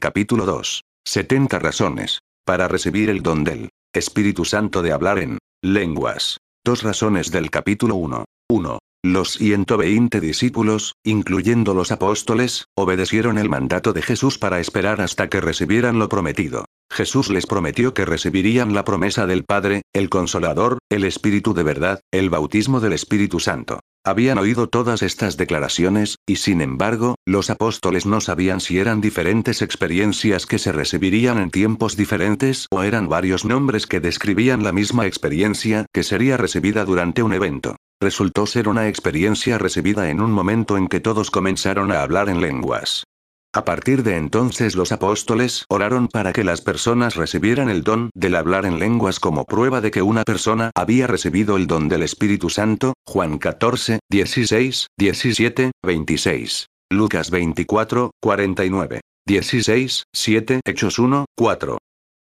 Capítulo 2. 70 razones. Para recibir el don del Espíritu Santo de hablar en lenguas. Dos razones del capítulo 1. 1. Los 120 discípulos, incluyendo los apóstoles, obedecieron el mandato de Jesús para esperar hasta que recibieran lo prometido. Jesús les prometió que recibirían la promesa del Padre, el Consolador, el Espíritu de verdad, el bautismo del Espíritu Santo. Habían oído todas estas declaraciones, y sin embargo, los apóstoles no sabían si eran diferentes experiencias que se recibirían en tiempos diferentes o eran varios nombres que describían la misma experiencia que sería recibida durante un evento. Resultó ser una experiencia recibida en un momento en que todos comenzaron a hablar en lenguas. A partir de entonces los apóstoles oraron para que las personas recibieran el don del hablar en lenguas como prueba de que una persona había recibido el don del Espíritu Santo, Juan 14, 16, 17, 26. Lucas 24, 49. 16, 7, Hechos 1, 4.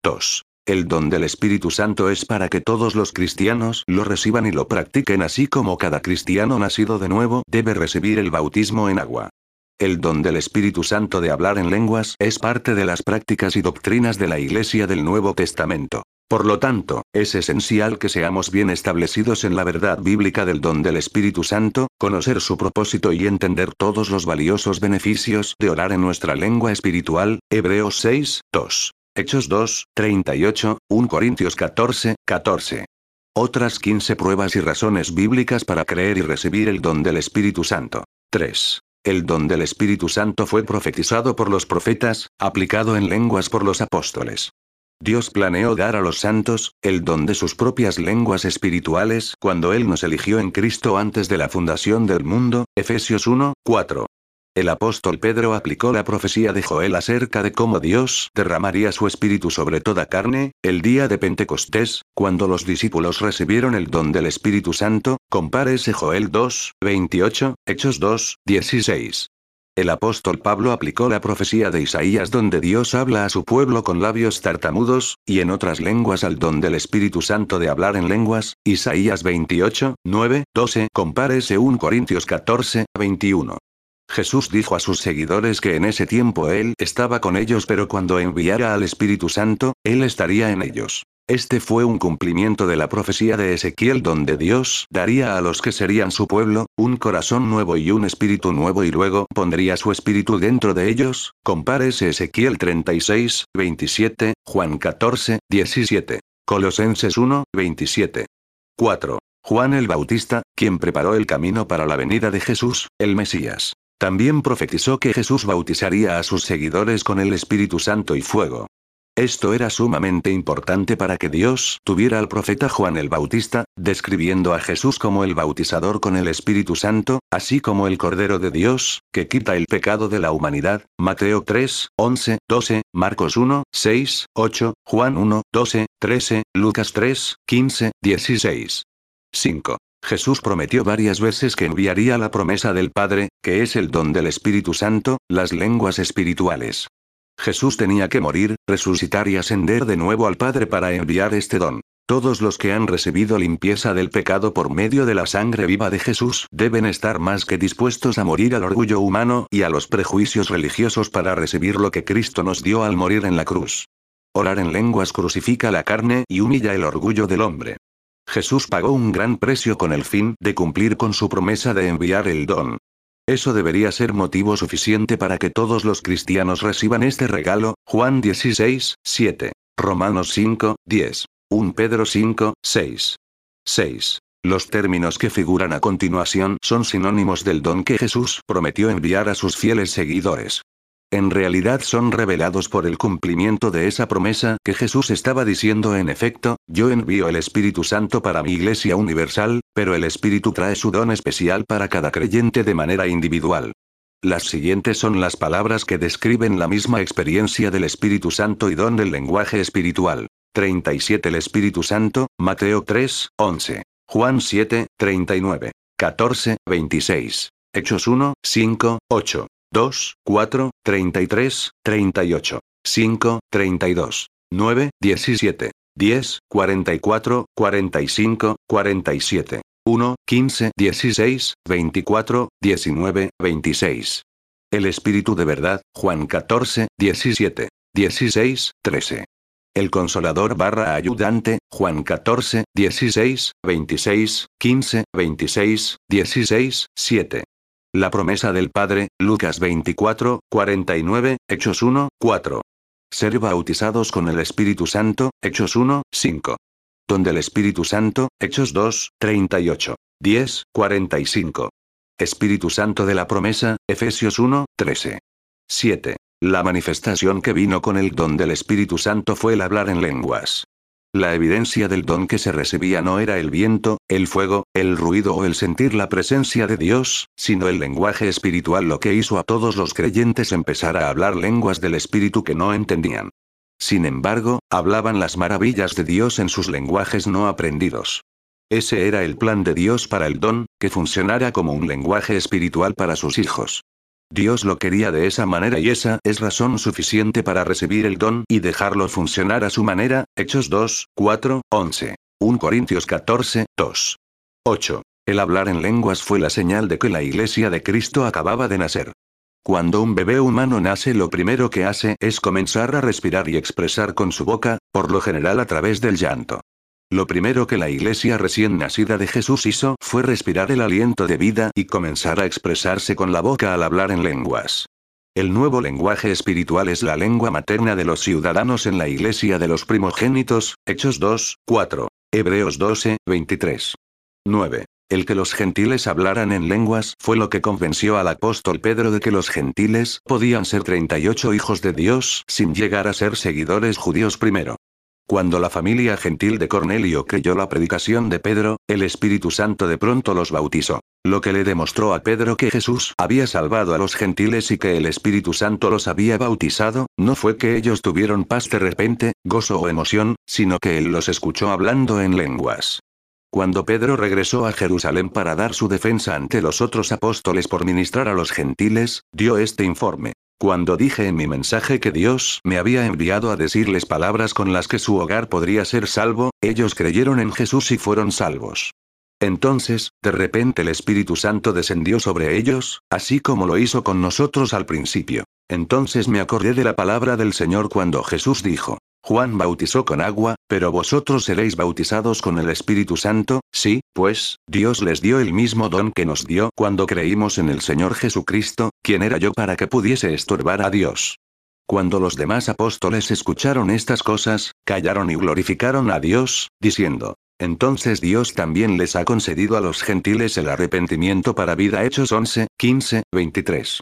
2. El don del Espíritu Santo es para que todos los cristianos lo reciban y lo practiquen así como cada cristiano nacido de nuevo debe recibir el bautismo en agua. El don del Espíritu Santo de hablar en lenguas es parte de las prácticas y doctrinas de la Iglesia del Nuevo Testamento. Por lo tanto, es esencial que seamos bien establecidos en la verdad bíblica del don del Espíritu Santo, conocer su propósito y entender todos los valiosos beneficios de orar en nuestra lengua espiritual. Hebreos 6, 2. Hechos 2, 38, 1 Corintios 14, 14. Otras 15 pruebas y razones bíblicas para creer y recibir el don del Espíritu Santo. 3. El don del Espíritu Santo fue profetizado por los profetas, aplicado en lenguas por los apóstoles. Dios planeó dar a los santos, el don de sus propias lenguas espirituales cuando Él nos eligió en Cristo antes de la fundación del mundo, Efesios 1, 4. El apóstol Pedro aplicó la profecía de Joel acerca de cómo Dios derramaría su espíritu sobre toda carne, el día de Pentecostés, cuando los discípulos recibieron el don del Espíritu Santo, compárese Joel 2, 28, Hechos 2, 16. El apóstol Pablo aplicó la profecía de Isaías donde Dios habla a su pueblo con labios tartamudos, y en otras lenguas al don del Espíritu Santo de hablar en lenguas, Isaías 28, 9, 12, compárese 1 Corintios 14, 21. Jesús dijo a sus seguidores que en ese tiempo Él estaba con ellos pero cuando enviara al Espíritu Santo, Él estaría en ellos. Este fue un cumplimiento de la profecía de Ezequiel donde Dios daría a los que serían su pueblo, un corazón nuevo y un espíritu nuevo y luego pondría su espíritu dentro de ellos, compárese Ezequiel 36, 27, Juan 14, 17. Colosenses 1, 27. 4. Juan el Bautista, quien preparó el camino para la venida de Jesús, el Mesías. También profetizó que Jesús bautizaría a sus seguidores con el Espíritu Santo y fuego. Esto era sumamente importante para que Dios tuviera al profeta Juan el Bautista, describiendo a Jesús como el bautizador con el Espíritu Santo, así como el Cordero de Dios, que quita el pecado de la humanidad, Mateo 3, 11, 12, Marcos 1, 6, 8, Juan 1, 12, 13, Lucas 3, 15, 16. 5. Jesús prometió varias veces que enviaría la promesa del Padre, que es el don del Espíritu Santo, las lenguas espirituales. Jesús tenía que morir, resucitar y ascender de nuevo al Padre para enviar este don. Todos los que han recibido limpieza del pecado por medio de la sangre viva de Jesús deben estar más que dispuestos a morir al orgullo humano y a los prejuicios religiosos para recibir lo que Cristo nos dio al morir en la cruz. Orar en lenguas crucifica la carne y humilla el orgullo del hombre. Jesús pagó un gran precio con el fin de cumplir con su promesa de enviar el don. Eso debería ser motivo suficiente para que todos los cristianos reciban este regalo, Juan 16, 7. Romanos 5, 10. 1 Pedro 5, 6. 6. Los términos que figuran a continuación son sinónimos del don que Jesús prometió enviar a sus fieles seguidores en realidad son revelados por el cumplimiento de esa promesa que Jesús estaba diciendo en efecto, yo envío el Espíritu Santo para mi iglesia universal, pero el Espíritu trae su don especial para cada creyente de manera individual. Las siguientes son las palabras que describen la misma experiencia del Espíritu Santo y don del lenguaje espiritual. 37 El Espíritu Santo, Mateo 3, 11. Juan 7, 39. 14, 26. Hechos 1, 5, 8. 2, 4, 33, 38, 5, 32, 9, 17, 10, 44, 45, 47, 1, 15, 16, 24, 19, 26. El Espíritu de verdad, Juan 14, 17, 16, 13. El Consolador barra ayudante, Juan 14, 16, 26, 15, 26, 16, 7. La promesa del Padre, Lucas 24, 49, Hechos 1, 4. Ser bautizados con el Espíritu Santo, Hechos 1, 5. Donde el Espíritu Santo, Hechos 2, 38. 10, 45. Espíritu Santo de la promesa, Efesios 1, 13. 7. La manifestación que vino con el don del Espíritu Santo fue el hablar en lenguas. La evidencia del don que se recibía no era el viento, el fuego, el ruido o el sentir la presencia de Dios, sino el lenguaje espiritual lo que hizo a todos los creyentes empezar a hablar lenguas del Espíritu que no entendían. Sin embargo, hablaban las maravillas de Dios en sus lenguajes no aprendidos. Ese era el plan de Dios para el don, que funcionara como un lenguaje espiritual para sus hijos. Dios lo quería de esa manera y esa es razón suficiente para recibir el don y dejarlo funcionar a su manera. Hechos 2, 4, 11. 1 Corintios 14, 2. 8. El hablar en lenguas fue la señal de que la iglesia de Cristo acababa de nacer. Cuando un bebé humano nace lo primero que hace es comenzar a respirar y expresar con su boca, por lo general a través del llanto. Lo primero que la iglesia recién nacida de Jesús hizo fue respirar el aliento de vida y comenzar a expresarse con la boca al hablar en lenguas. El nuevo lenguaje espiritual es la lengua materna de los ciudadanos en la iglesia de los primogénitos, Hechos 2, 4. Hebreos 12, 23. 9. El que los gentiles hablaran en lenguas fue lo que convenció al apóstol Pedro de que los gentiles podían ser 38 hijos de Dios sin llegar a ser seguidores judíos primero. Cuando la familia gentil de Cornelio creyó la predicación de Pedro, el Espíritu Santo de pronto los bautizó. Lo que le demostró a Pedro que Jesús había salvado a los gentiles y que el Espíritu Santo los había bautizado, no fue que ellos tuvieron paz de repente, gozo o emoción, sino que él los escuchó hablando en lenguas. Cuando Pedro regresó a Jerusalén para dar su defensa ante los otros apóstoles por ministrar a los gentiles, dio este informe. Cuando dije en mi mensaje que Dios me había enviado a decirles palabras con las que su hogar podría ser salvo, ellos creyeron en Jesús y fueron salvos. Entonces, de repente el Espíritu Santo descendió sobre ellos, así como lo hizo con nosotros al principio. Entonces me acordé de la palabra del Señor cuando Jesús dijo, Juan bautizó con agua, pero vosotros seréis bautizados con el Espíritu Santo, sí, pues, Dios les dio el mismo don que nos dio cuando creímos en el Señor Jesucristo, quien era yo para que pudiese estorbar a Dios. Cuando los demás apóstoles escucharon estas cosas, callaron y glorificaron a Dios, diciendo, entonces Dios también les ha concedido a los gentiles el arrepentimiento para vida Hechos 11, 15, 23.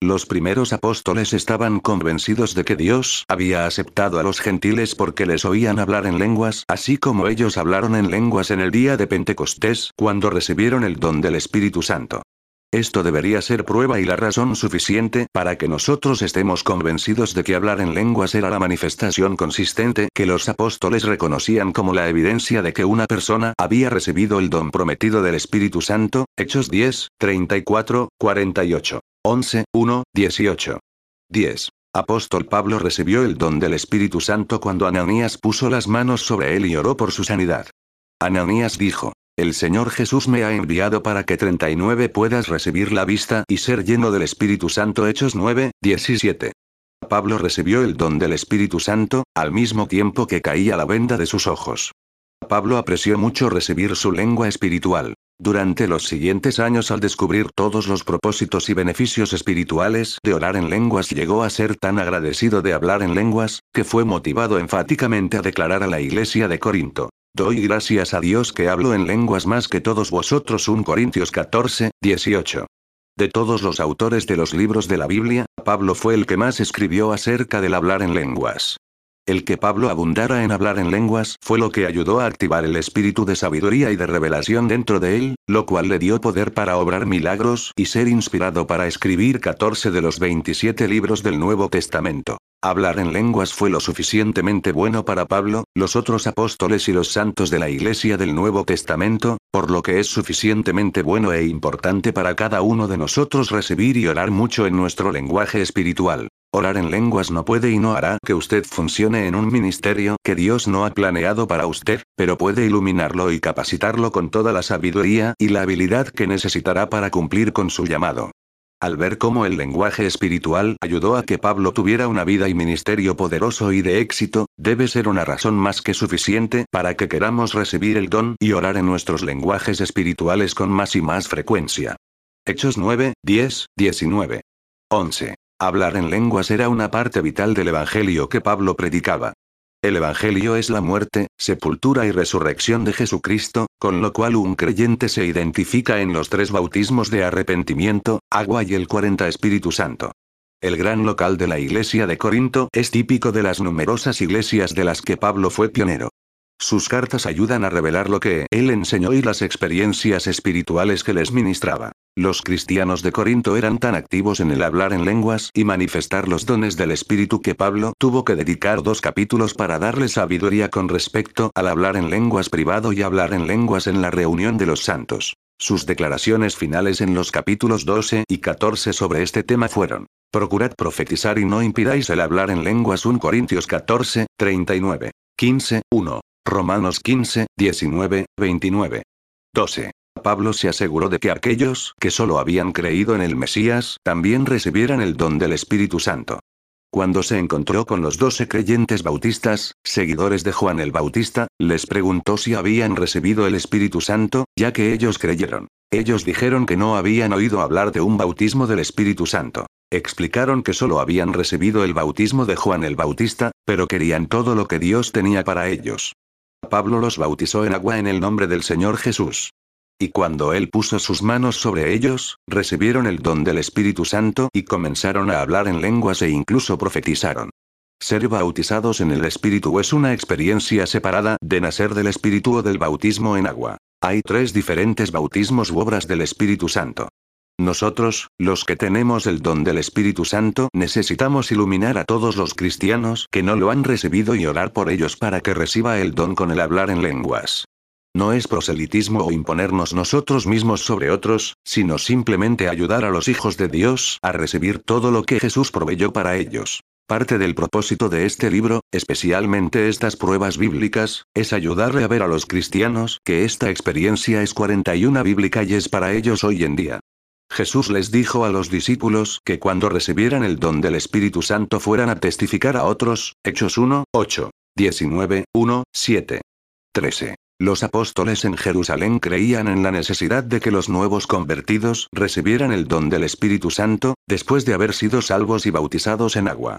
Los primeros apóstoles estaban convencidos de que Dios había aceptado a los gentiles porque les oían hablar en lenguas, así como ellos hablaron en lenguas en el día de Pentecostés, cuando recibieron el don del Espíritu Santo. Esto debería ser prueba y la razón suficiente para que nosotros estemos convencidos de que hablar en lenguas era la manifestación consistente que los apóstoles reconocían como la evidencia de que una persona había recibido el don prometido del Espíritu Santo, Hechos 10, 34, 48. 11, 1, 18. 10. Apóstol Pablo recibió el don del Espíritu Santo cuando Ananías puso las manos sobre él y oró por su sanidad. Ananías dijo, El Señor Jesús me ha enviado para que 39 puedas recibir la vista y ser lleno del Espíritu Santo Hechos 9, 17. Pablo recibió el don del Espíritu Santo, al mismo tiempo que caía la venda de sus ojos. Pablo apreció mucho recibir su lengua espiritual. Durante los siguientes años al descubrir todos los propósitos y beneficios espirituales de orar en lenguas llegó a ser tan agradecido de hablar en lenguas, que fue motivado enfáticamente a declarar a la iglesia de Corinto. Doy gracias a Dios que hablo en lenguas más que todos vosotros 1 Corintios 14, 18. De todos los autores de los libros de la Biblia, Pablo fue el que más escribió acerca del hablar en lenguas. El que Pablo abundara en hablar en lenguas fue lo que ayudó a activar el espíritu de sabiduría y de revelación dentro de él, lo cual le dio poder para obrar milagros y ser inspirado para escribir 14 de los 27 libros del Nuevo Testamento. Hablar en lenguas fue lo suficientemente bueno para Pablo, los otros apóstoles y los santos de la Iglesia del Nuevo Testamento, por lo que es suficientemente bueno e importante para cada uno de nosotros recibir y orar mucho en nuestro lenguaje espiritual. Orar en lenguas no puede y no hará que usted funcione en un ministerio que Dios no ha planeado para usted, pero puede iluminarlo y capacitarlo con toda la sabiduría y la habilidad que necesitará para cumplir con su llamado. Al ver cómo el lenguaje espiritual ayudó a que Pablo tuviera una vida y ministerio poderoso y de éxito, debe ser una razón más que suficiente para que queramos recibir el don y orar en nuestros lenguajes espirituales con más y más frecuencia. Hechos 9, 10, 19. 11. Hablar en lenguas era una parte vital del Evangelio que Pablo predicaba. El Evangelio es la muerte, sepultura y resurrección de Jesucristo, con lo cual un creyente se identifica en los tres bautismos de arrepentimiento, agua y el 40 Espíritu Santo. El gran local de la iglesia de Corinto es típico de las numerosas iglesias de las que Pablo fue pionero. Sus cartas ayudan a revelar lo que él enseñó y las experiencias espirituales que les ministraba. Los cristianos de Corinto eran tan activos en el hablar en lenguas y manifestar los dones del Espíritu que Pablo tuvo que dedicar dos capítulos para darle sabiduría con respecto al hablar en lenguas privado y hablar en lenguas en la reunión de los santos. Sus declaraciones finales en los capítulos 12 y 14 sobre este tema fueron, Procurad profetizar y no impidáis el hablar en lenguas 1 Corintios 14, 39, 15, 1. Romanos 15, 19, 29. 12. Pablo se aseguró de que aquellos que solo habían creído en el Mesías también recibieran el don del Espíritu Santo. Cuando se encontró con los doce creyentes bautistas, seguidores de Juan el Bautista, les preguntó si habían recibido el Espíritu Santo, ya que ellos creyeron. Ellos dijeron que no habían oído hablar de un bautismo del Espíritu Santo. Explicaron que solo habían recibido el bautismo de Juan el Bautista, pero querían todo lo que Dios tenía para ellos. Pablo los bautizó en agua en el nombre del Señor Jesús. Y cuando él puso sus manos sobre ellos, recibieron el don del Espíritu Santo y comenzaron a hablar en lenguas e incluso profetizaron. Ser bautizados en el Espíritu es una experiencia separada de nacer del Espíritu o del bautismo en agua. Hay tres diferentes bautismos u obras del Espíritu Santo. Nosotros, los que tenemos el don del Espíritu Santo, necesitamos iluminar a todos los cristianos que no lo han recibido y orar por ellos para que reciba el don con el hablar en lenguas. No es proselitismo o imponernos nosotros mismos sobre otros, sino simplemente ayudar a los hijos de Dios a recibir todo lo que Jesús proveyó para ellos. Parte del propósito de este libro, especialmente estas pruebas bíblicas, es ayudarle a ver a los cristianos que esta experiencia es 41 bíblica y es para ellos hoy en día. Jesús les dijo a los discípulos que cuando recibieran el don del Espíritu Santo fueran a testificar a otros, Hechos 1, 8, 19, 1, 7, 13. Los apóstoles en Jerusalén creían en la necesidad de que los nuevos convertidos recibieran el don del Espíritu Santo, después de haber sido salvos y bautizados en agua.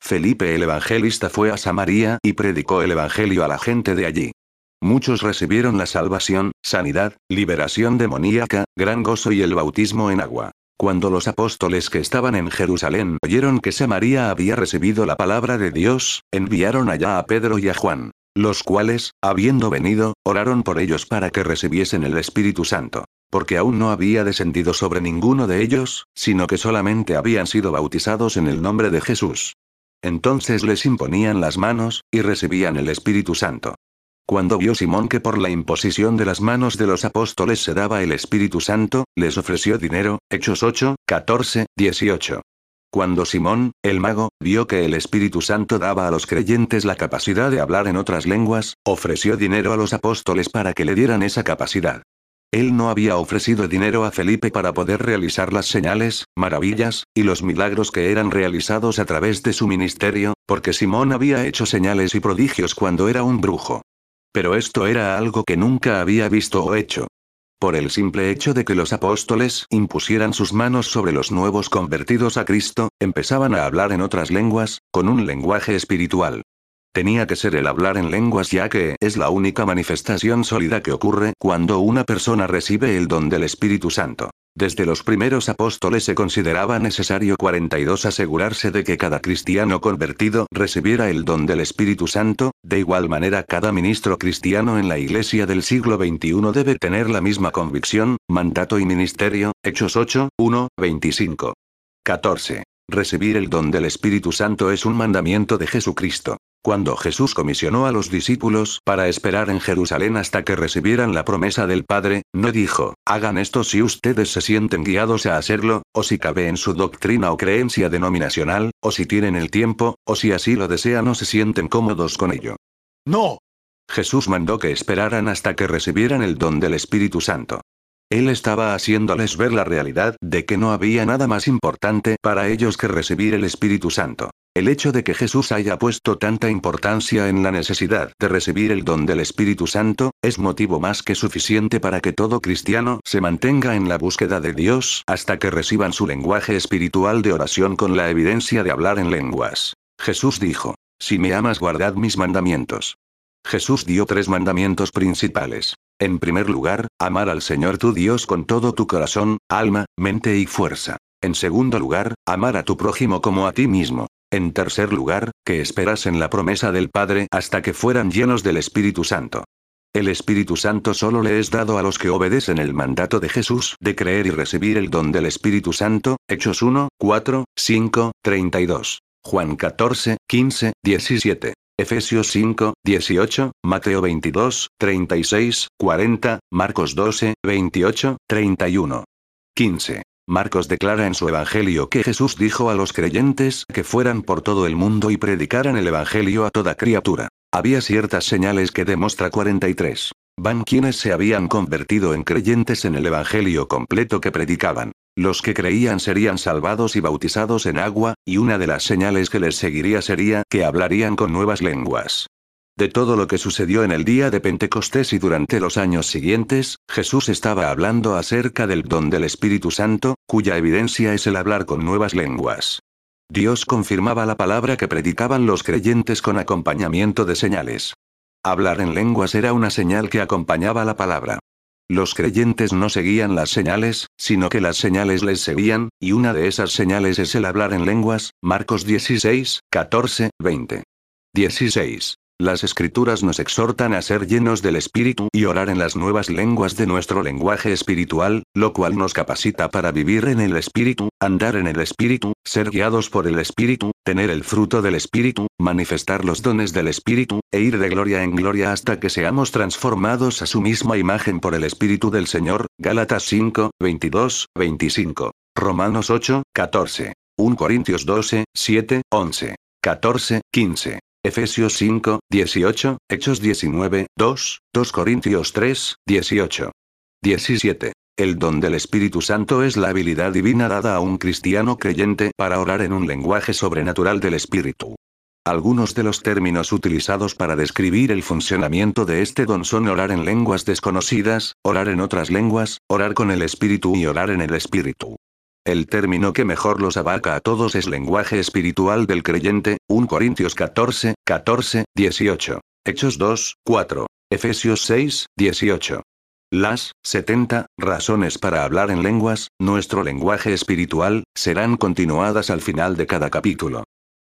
Felipe el Evangelista fue a Samaria y predicó el Evangelio a la gente de allí. Muchos recibieron la salvación, sanidad, liberación demoníaca, gran gozo y el bautismo en agua. Cuando los apóstoles que estaban en Jerusalén oyeron que Samaria había recibido la palabra de Dios, enviaron allá a Pedro y a Juan. Los cuales, habiendo venido, oraron por ellos para que recibiesen el Espíritu Santo. Porque aún no había descendido sobre ninguno de ellos, sino que solamente habían sido bautizados en el nombre de Jesús. Entonces les imponían las manos, y recibían el Espíritu Santo. Cuando vio Simón que por la imposición de las manos de los apóstoles se daba el Espíritu Santo, les ofreció dinero, Hechos 8, 14, 18. Cuando Simón, el mago, vio que el Espíritu Santo daba a los creyentes la capacidad de hablar en otras lenguas, ofreció dinero a los apóstoles para que le dieran esa capacidad. Él no había ofrecido dinero a Felipe para poder realizar las señales, maravillas, y los milagros que eran realizados a través de su ministerio, porque Simón había hecho señales y prodigios cuando era un brujo. Pero esto era algo que nunca había visto o hecho. Por el simple hecho de que los apóstoles impusieran sus manos sobre los nuevos convertidos a Cristo, empezaban a hablar en otras lenguas, con un lenguaje espiritual. Tenía que ser el hablar en lenguas ya que es la única manifestación sólida que ocurre cuando una persona recibe el don del Espíritu Santo. Desde los primeros apóstoles se consideraba necesario 42 asegurarse de que cada cristiano convertido recibiera el don del Espíritu Santo, de igual manera cada ministro cristiano en la iglesia del siglo XXI debe tener la misma convicción, mandato y ministerio, Hechos 8, 1, 25. 14. Recibir el don del Espíritu Santo es un mandamiento de Jesucristo. Cuando Jesús comisionó a los discípulos para esperar en Jerusalén hasta que recibieran la promesa del Padre, no dijo, hagan esto si ustedes se sienten guiados a hacerlo, o si cabe en su doctrina o creencia denominacional, o si tienen el tiempo, o si así lo desean o se sienten cómodos con ello. No. Jesús mandó que esperaran hasta que recibieran el don del Espíritu Santo. Él estaba haciéndoles ver la realidad de que no había nada más importante para ellos que recibir el Espíritu Santo. El hecho de que Jesús haya puesto tanta importancia en la necesidad de recibir el don del Espíritu Santo, es motivo más que suficiente para que todo cristiano se mantenga en la búsqueda de Dios hasta que reciban su lenguaje espiritual de oración con la evidencia de hablar en lenguas. Jesús dijo, Si me amas guardad mis mandamientos. Jesús dio tres mandamientos principales. En primer lugar, amar al Señor tu Dios con todo tu corazón, alma, mente y fuerza. En segundo lugar, amar a tu prójimo como a ti mismo. En tercer lugar, que esperas en la promesa del Padre hasta que fueran llenos del Espíritu Santo. El Espíritu Santo solo le es dado a los que obedecen el mandato de Jesús de creer y recibir el don del Espíritu Santo, Hechos 1, 4, 5, 32. Juan 14, 15, 17. Efesios 5, 18, Mateo 22, 36, 40, Marcos 12, 28, 31. 15. Marcos declara en su Evangelio que Jesús dijo a los creyentes que fueran por todo el mundo y predicaran el Evangelio a toda criatura. Había ciertas señales que demuestra 43. Van quienes se habían convertido en creyentes en el Evangelio completo que predicaban. Los que creían serían salvados y bautizados en agua, y una de las señales que les seguiría sería que hablarían con nuevas lenguas. De todo lo que sucedió en el día de Pentecostés y durante los años siguientes, Jesús estaba hablando acerca del don del Espíritu Santo, cuya evidencia es el hablar con nuevas lenguas. Dios confirmaba la palabra que predicaban los creyentes con acompañamiento de señales. Hablar en lenguas era una señal que acompañaba la palabra. Los creyentes no seguían las señales, sino que las señales les seguían, y una de esas señales es el hablar en lenguas, Marcos 16, 14, 20. 16. Las escrituras nos exhortan a ser llenos del Espíritu y orar en las nuevas lenguas de nuestro lenguaje espiritual, lo cual nos capacita para vivir en el Espíritu, andar en el Espíritu, ser guiados por el Espíritu, tener el fruto del Espíritu, manifestar los dones del Espíritu, e ir de gloria en gloria hasta que seamos transformados a su misma imagen por el Espíritu del Señor. Gálatas 5, 22, 25. Romanos 8, 14. 1 Corintios 12, 7, 11. 14, 15. Efesios 5, 18, Hechos 19, 2, 2 Corintios 3, 18. 17. El don del Espíritu Santo es la habilidad divina dada a un cristiano creyente para orar en un lenguaje sobrenatural del Espíritu. Algunos de los términos utilizados para describir el funcionamiento de este don son orar en lenguas desconocidas, orar en otras lenguas, orar con el Espíritu y orar en el Espíritu. El término que mejor los abarca a todos es lenguaje espiritual del creyente, 1 Corintios 14, 14, 18. Hechos 2, 4. Efesios 6, 18. Las 70 razones para hablar en lenguas, nuestro lenguaje espiritual, serán continuadas al final de cada capítulo.